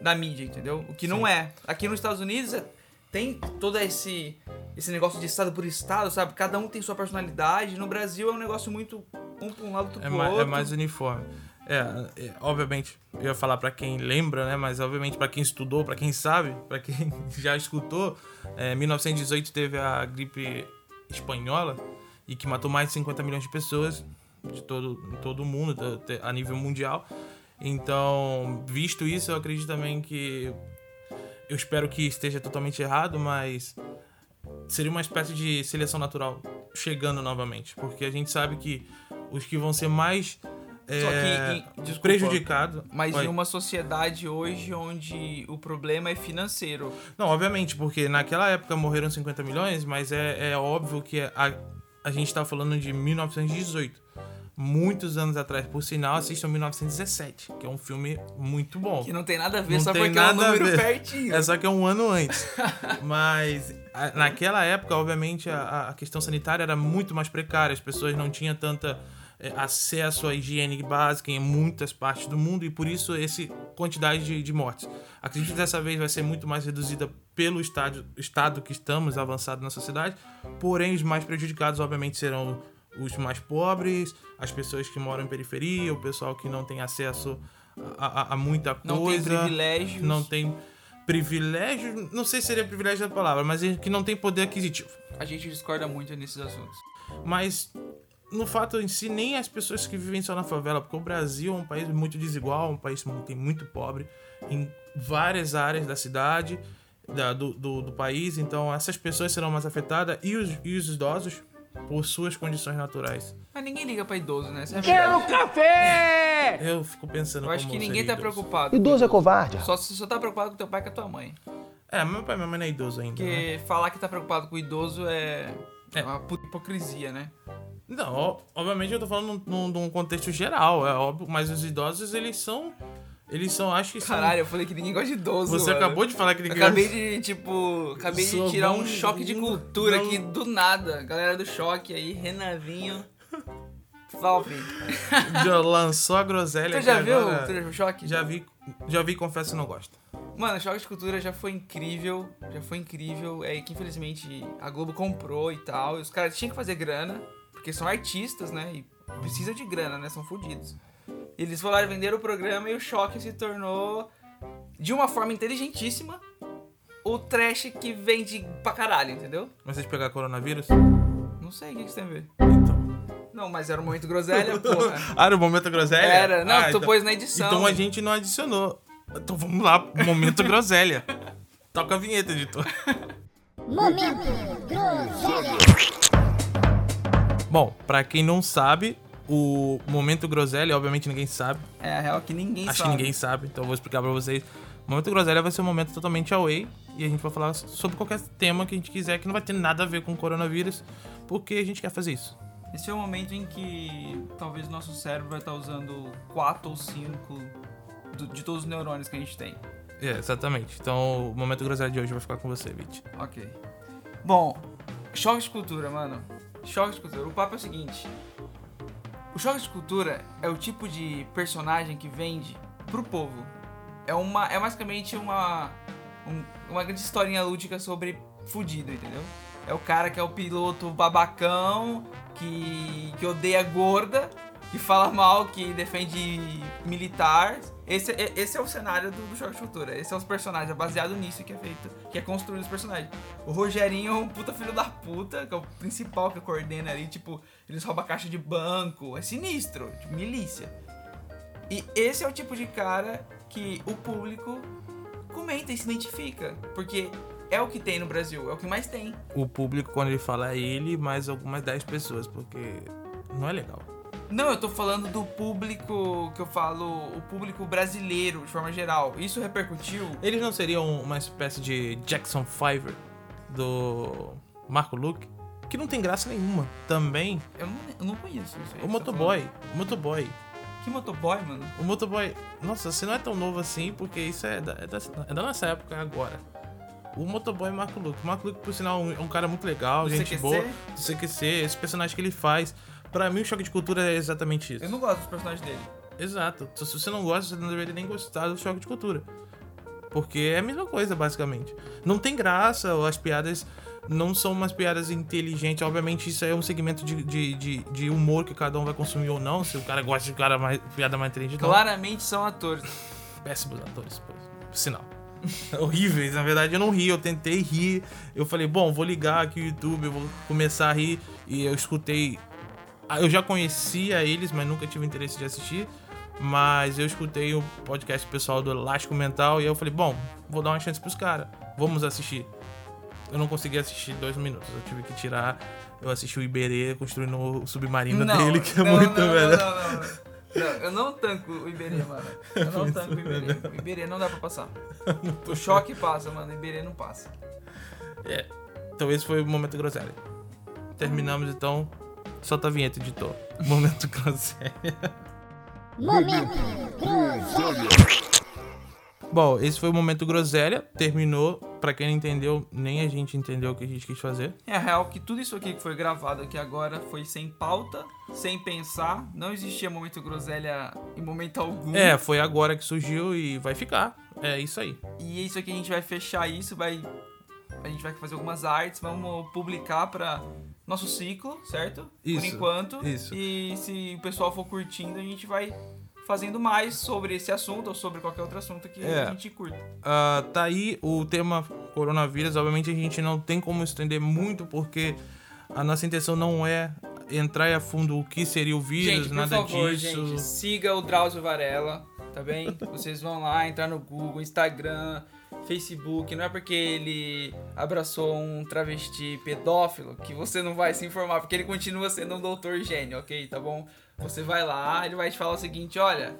[SPEAKER 4] da mídia, entendeu? O que não é. Aqui nos Estados Unidos é- tem todo esse esse negócio de estado por estado, sabe? Cada um tem sua personalidade. No Brasil é um negócio muito um pra um lado, outro
[SPEAKER 6] É,
[SPEAKER 4] pro
[SPEAKER 6] ma-
[SPEAKER 4] outro.
[SPEAKER 6] é mais uniforme. É, é, obviamente, eu ia falar pra quem lembra, né? Mas obviamente pra quem estudou, pra quem sabe, pra quem [laughs] já escutou, é, 1918 teve a gripe espanhola e que matou mais de 50 milhões de pessoas de todo, em todo mundo, a nível mundial. Então, visto isso, eu acredito também que eu espero que esteja totalmente errado, mas seria uma espécie de seleção natural chegando novamente, porque a gente sabe que os que vão ser mais é,
[SPEAKER 4] Só que, e- desculpa,
[SPEAKER 6] prejudicados.
[SPEAKER 4] Mas
[SPEAKER 6] Oi.
[SPEAKER 4] em uma sociedade hoje onde o problema é financeiro.
[SPEAKER 6] Não, obviamente, porque naquela época morreram 50 milhões, mas é, é óbvio que a, a gente tá falando de 1918. Muitos anos atrás. Por sinal, assistam 1917, que é um filme muito bom.
[SPEAKER 4] Que não tem nada a ver,
[SPEAKER 6] Não
[SPEAKER 4] só porque é um número pertinho.
[SPEAKER 6] É só que é um ano antes. [laughs] Mas a- naquela época, obviamente, a, a questão sanitária era muito mais precária. As pessoas não tinham tanta eh, acesso à higiene básica em muitas partes do mundo e por isso essa quantidade de, de mortes. Acredito que dessa vez vai ser muito mais reduzida pelo estádio, estado que estamos avançado na sociedade. Porém, os mais prejudicados, obviamente, serão os mais pobres, as pessoas que moram em periferia, o pessoal que não tem acesso a, a- a muita
[SPEAKER 4] Não tem
[SPEAKER 6] coisa
[SPEAKER 4] privilégios.
[SPEAKER 6] não tem privilégio, não sei se seria privilégio da palavra, mas que não tem poder aquisitivo.
[SPEAKER 4] A gente discorda muito nesses assuntos.
[SPEAKER 6] Mas no fato em si, nem as pessoas que vivem só na favela, porque o Brasil é um país muito desigual, um país muito, tem muito pobre em várias áreas da cidade, da- do, do, do país, então essas pessoas serão mais afetadas e os, e os idosos por suas condições naturais.
[SPEAKER 4] Mas ninguém liga pra idoso, né? Essa é verdade.
[SPEAKER 5] café!
[SPEAKER 6] Eu fico pensando
[SPEAKER 4] Eu acho
[SPEAKER 6] como
[SPEAKER 4] que ninguém tá
[SPEAKER 6] idoso.
[SPEAKER 4] preocupado.
[SPEAKER 5] Idoso é covarde.
[SPEAKER 4] Só se só tá preocupado com teu pai e com a tua mãe.
[SPEAKER 6] É, meu pai e minha mãe não é idoso ainda. né?
[SPEAKER 4] Porque falar que tá preocupado com o idoso é,
[SPEAKER 6] É.
[SPEAKER 4] uma puta hipocrisia, né?
[SPEAKER 6] Não, ó- obviamente eu tô falando num, num contexto geral, é óbvio, mas os idosos, eles são. Eles são, acho que são.
[SPEAKER 4] Caralho, eu falei que ninguém gosta de idoso.
[SPEAKER 6] Você
[SPEAKER 4] mano.
[SPEAKER 6] acabou de falar que ninguém.
[SPEAKER 4] acabei de, tipo, acabei de
[SPEAKER 6] Sou
[SPEAKER 4] tirar
[SPEAKER 6] bom-
[SPEAKER 4] um choque de cultura
[SPEAKER 6] não-
[SPEAKER 4] aqui do nada. Galera do choque aí, Renavinho. Salve.
[SPEAKER 6] Já lançou a groselha
[SPEAKER 4] Tu já viu?
[SPEAKER 6] agora-
[SPEAKER 4] Tu já viu o choque?
[SPEAKER 6] Já vi, já vi, confesso que não gosto.
[SPEAKER 4] Mano, Choque de Cultura já foi incrível, já foi incrível. É que infelizmente a Globo comprou e tal. E os caras tinham que fazer grana, porque são artistas, né? E precisam de grana, né? São fodidos. Eles foram lá e venderam o programa e o Choque se tornou, de uma forma inteligentíssima, o trash que vende pra caralho, entendeu?
[SPEAKER 6] Mas vocês pegar coronavírus?
[SPEAKER 4] Não sei o que que isso tem a ver.
[SPEAKER 6] Então.
[SPEAKER 4] Não, mas era o momento groselha, [laughs] porra.
[SPEAKER 6] Ah, no momento groselha?
[SPEAKER 4] Era, não,
[SPEAKER 6] Ah,
[SPEAKER 4] tu
[SPEAKER 6] então-
[SPEAKER 4] pôs na edição.
[SPEAKER 6] Então a gente não adicionou. Então vamos lá, momento [laughs] groselha. Toca a vinheta, editor. Bom, pra quem não sabe, o momento groselha, obviamente ninguém sabe.
[SPEAKER 4] É a real que ninguém
[SPEAKER 6] Acho
[SPEAKER 4] sabe.
[SPEAKER 6] que ninguém sabe, então eu vou explicar pra vocês. O momento groselha vai ser um momento totalmente away e a gente vai falar sobre qualquer tema que a gente quiser que não vai ter nada a ver com o coronavírus, porque a gente quer fazer isso.
[SPEAKER 4] Esse é o momento em que talvez o nosso cérebro vai estar usando 4 ou 5 de todos os neurônios que a gente tem.
[SPEAKER 6] É, exatamente. Então o momento groselha de hoje vai ficar com você, Vit.
[SPEAKER 4] Ok. Bom, choque de cultura, mano. Choque de cultura. O papo é o seguinte: o choque de cultura é o tipo de personagem que vende pro povo. É uma, é basicamente uma, um- uma grande historinha lúdica sobre fudido, entendeu? É o cara que é o piloto babacão, que, que odeia gorda, que fala mal, que defende militar. Esse, é- esse é o cenário do, do Choque de Cultura. Esse é os personagens, é baseado nisso que é feito, que é construído os personagens. O Rogerinho é um puta filho da puta, que é o principal que coordena ali, tipo, eles roubam caixa de banco, é sinistro, tipo, milícia. E esse é o tipo de cara que o público comenta e se identifica, porque é o que tem no Brasil, é o que mais tem.
[SPEAKER 6] O público, quando ele fala é ele, mais algumas 10 pessoas, porque não é legal.
[SPEAKER 4] Não, eu tô falando do público que eu falo, o público brasileiro, de forma geral. Isso repercutiu?
[SPEAKER 6] Eles não seriam uma espécie de Jackson Fiverr do Marco Luke? Que não tem graça nenhuma. Também
[SPEAKER 4] Eu não, eu não conheço isso aí.
[SPEAKER 6] o
[SPEAKER 4] tá
[SPEAKER 6] motoboy.
[SPEAKER 4] falando.
[SPEAKER 6] O motoboy.
[SPEAKER 4] Que motoboy, mano?
[SPEAKER 6] O motoboy. Nossa, você não é tão novo assim, porque isso é da, é da, é da nossa época agora. O motoboy Marco Luke. O Marco Luke, por sinal, é um cara muito legal,
[SPEAKER 4] Do
[SPEAKER 6] gente
[SPEAKER 4] CQC?
[SPEAKER 6] boa. Do CQC, esse personagem que ele faz. Pra mim, o choque de cultura é exatamente isso.
[SPEAKER 4] Eu não gosto dos personagens dele.
[SPEAKER 6] Exato. Se você não gosta, você não deveria nem gostar do choque de cultura. Porque é a mesma coisa, basicamente. Não tem graça, as piadas não são umas piadas inteligentes. Obviamente, isso aí é um segmento de, de, de, de humor que cada um vai consumir ou não. Se o cara gosta de cara mais, piada mais inteligente, não.
[SPEAKER 4] Claramente são atores.
[SPEAKER 6] Péssimos atores, por, sinal. [laughs] Horríveis, na verdade eu não ri, eu tentei rir. Eu falei, bom, vou ligar aqui o YouTube, eu vou começar a rir. E eu escutei. ah, Eu já conhecia eles, mas nunca tive interesse de assistir. Mas eu escutei o podcast pessoal do Elástico Mental e eu falei, bom, vou dar uma chance pros caras. Vamos assistir. Eu não consegui assistir dois minutos, eu tive que tirar. Eu assisti o Iberê construindo o submarino dele, que é
[SPEAKER 4] não,
[SPEAKER 6] muito
[SPEAKER 4] não,
[SPEAKER 6] velho.
[SPEAKER 4] Não, não, não. Não, eu não tanco o Iberê, mano. Eu não tanco o Iberê. O Iberê não dá pra passar. O choque passa, mano. O Iberê não passa.
[SPEAKER 6] É. Então esse foi o momento groselha. Terminamos então Solta a vinheta, editor. Momento [laughs] groselha. Bom, esse foi o momento groselha. Terminou. Pra quem não entendeu, nem a gente entendeu o que a gente quis fazer.
[SPEAKER 4] É real que tudo isso aqui que foi gravado aqui agora foi sem pauta, sem pensar. Não existia momento groselha em momento algum.
[SPEAKER 6] É, foi agora que surgiu e vai ficar. É isso aí.
[SPEAKER 4] E isso aqui a gente vai fechar isso, vai. A gente vai fazer algumas artes, vamos publicar pra nosso ciclo, certo? Por
[SPEAKER 6] Isso,
[SPEAKER 4] enquanto.
[SPEAKER 6] isso.
[SPEAKER 4] E se o pessoal for curtindo, a gente vai fazendo mais sobre esse assunto ou sobre qualquer outro assunto que
[SPEAKER 6] É.
[SPEAKER 4] a gente curta.
[SPEAKER 6] Ah, tá aí o tema coronavírus. Obviamente a gente não tem como estender muito porque a nossa intenção não é entrar a fundo o que seria o vírus,
[SPEAKER 4] Gente,
[SPEAKER 6] nada
[SPEAKER 4] favor,
[SPEAKER 6] disso.
[SPEAKER 4] gente, siga o Drauzio Varela, tá bem? [laughs] Vocês vão lá, entrar no Google, Instagram, Facebook. Não é porque ele abraçou um travesti pedófilo que você não vai se informar, porque ele continua sendo um doutor gênio, ok? Tá bom? Você vai lá, ele vai te falar o seguinte, olha...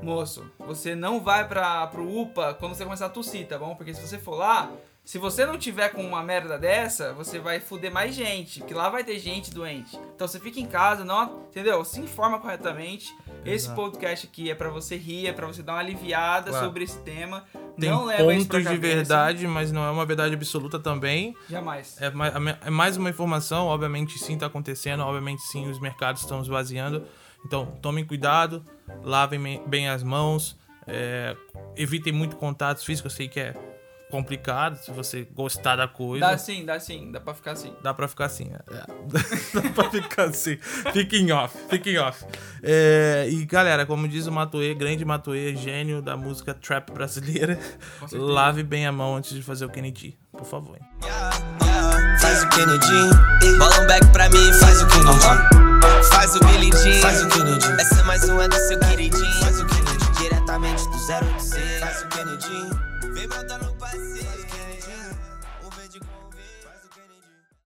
[SPEAKER 4] Moço, você não vai pra, pro UPA quando você começar a tossir, tá bom? Porque se você for lá, se você não tiver com uma merda dessa, você vai fuder mais gente, que lá vai ter gente doente. Então você fica em casa, não, entendeu? Se informa corretamente. Esse
[SPEAKER 6] Exato.
[SPEAKER 4] podcast aqui é pra você rir, é pra você dar uma aliviada
[SPEAKER 6] Claro.
[SPEAKER 4] sobre esse tema.
[SPEAKER 6] Tem
[SPEAKER 4] não
[SPEAKER 6] pontos de verdade, mas não é uma verdade absoluta também.
[SPEAKER 4] Jamais.
[SPEAKER 6] É ma- é mais uma informação, obviamente sim está acontecendo, obviamente sim os mercados estão esvaziando. Então tomem cuidado, lavem bem as mãos, é, evitem muito contatos físicos, eu sei que é complicado se você gostar da coisa.
[SPEAKER 4] Dá sim, dá sim, dá pra ficar assim.
[SPEAKER 6] Dá pra ficar assim. é. [laughs] Dá pra ficar assim. Fiquem off, fiquem off. É, e galera, como diz o Matoê, grande Matoê, gênio da música trap brasileira, lave bem a mão antes de fazer o Kennedy, por favor. hein.
[SPEAKER 7] Faz o Kennedy, bola um back pra mim, faz o Kennedy. Faz o Billy Jean, faz o Kennedy. Essa é mais uma do seu queridinho, faz o Kennedy. Diretamente do 0 de 6, faz o Kennedy. Vem passeio.